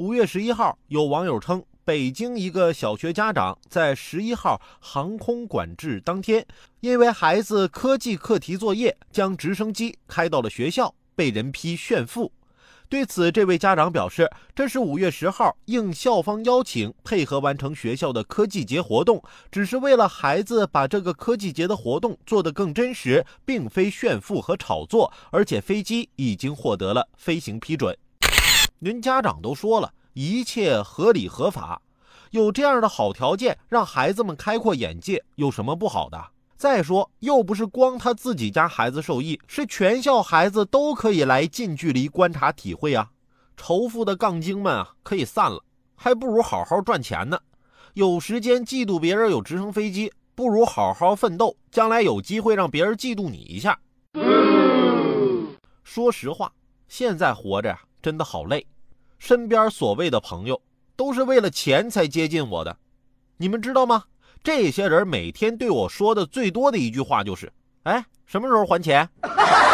五月十一号，有网友称，北京一个小学家长在十一号航空管制当天，因为孩子科技课题作业，将直升机开到了学校，被人批炫富。对此，这位家长表示，这是五月十号应校方邀请，配合完成学校的科技节活动，只是为了孩子把这个科技节的活动做得更真实，并非炫富和炒作。而且飞机已经获得了飞行批准。您家长都说了一切合理合法，有这样的好条件让孩子们开阔眼界，有什么不好的？再说，又不是光他自己家孩子受益，是全校孩子都可以来近距离观察体会啊！仇富的杠精们啊，可以散了，还不如好好赚钱呢。有时间嫉妒别人有直升飞机，不如好好奋斗，将来有机会让别人嫉妒你一下。说实话，现在活着呀。真的好累，身边所谓的朋友都是为了钱才接近我的，你们知道吗？这些人每天对我说的最多的一句话就是：“哎，什么时候还钱？”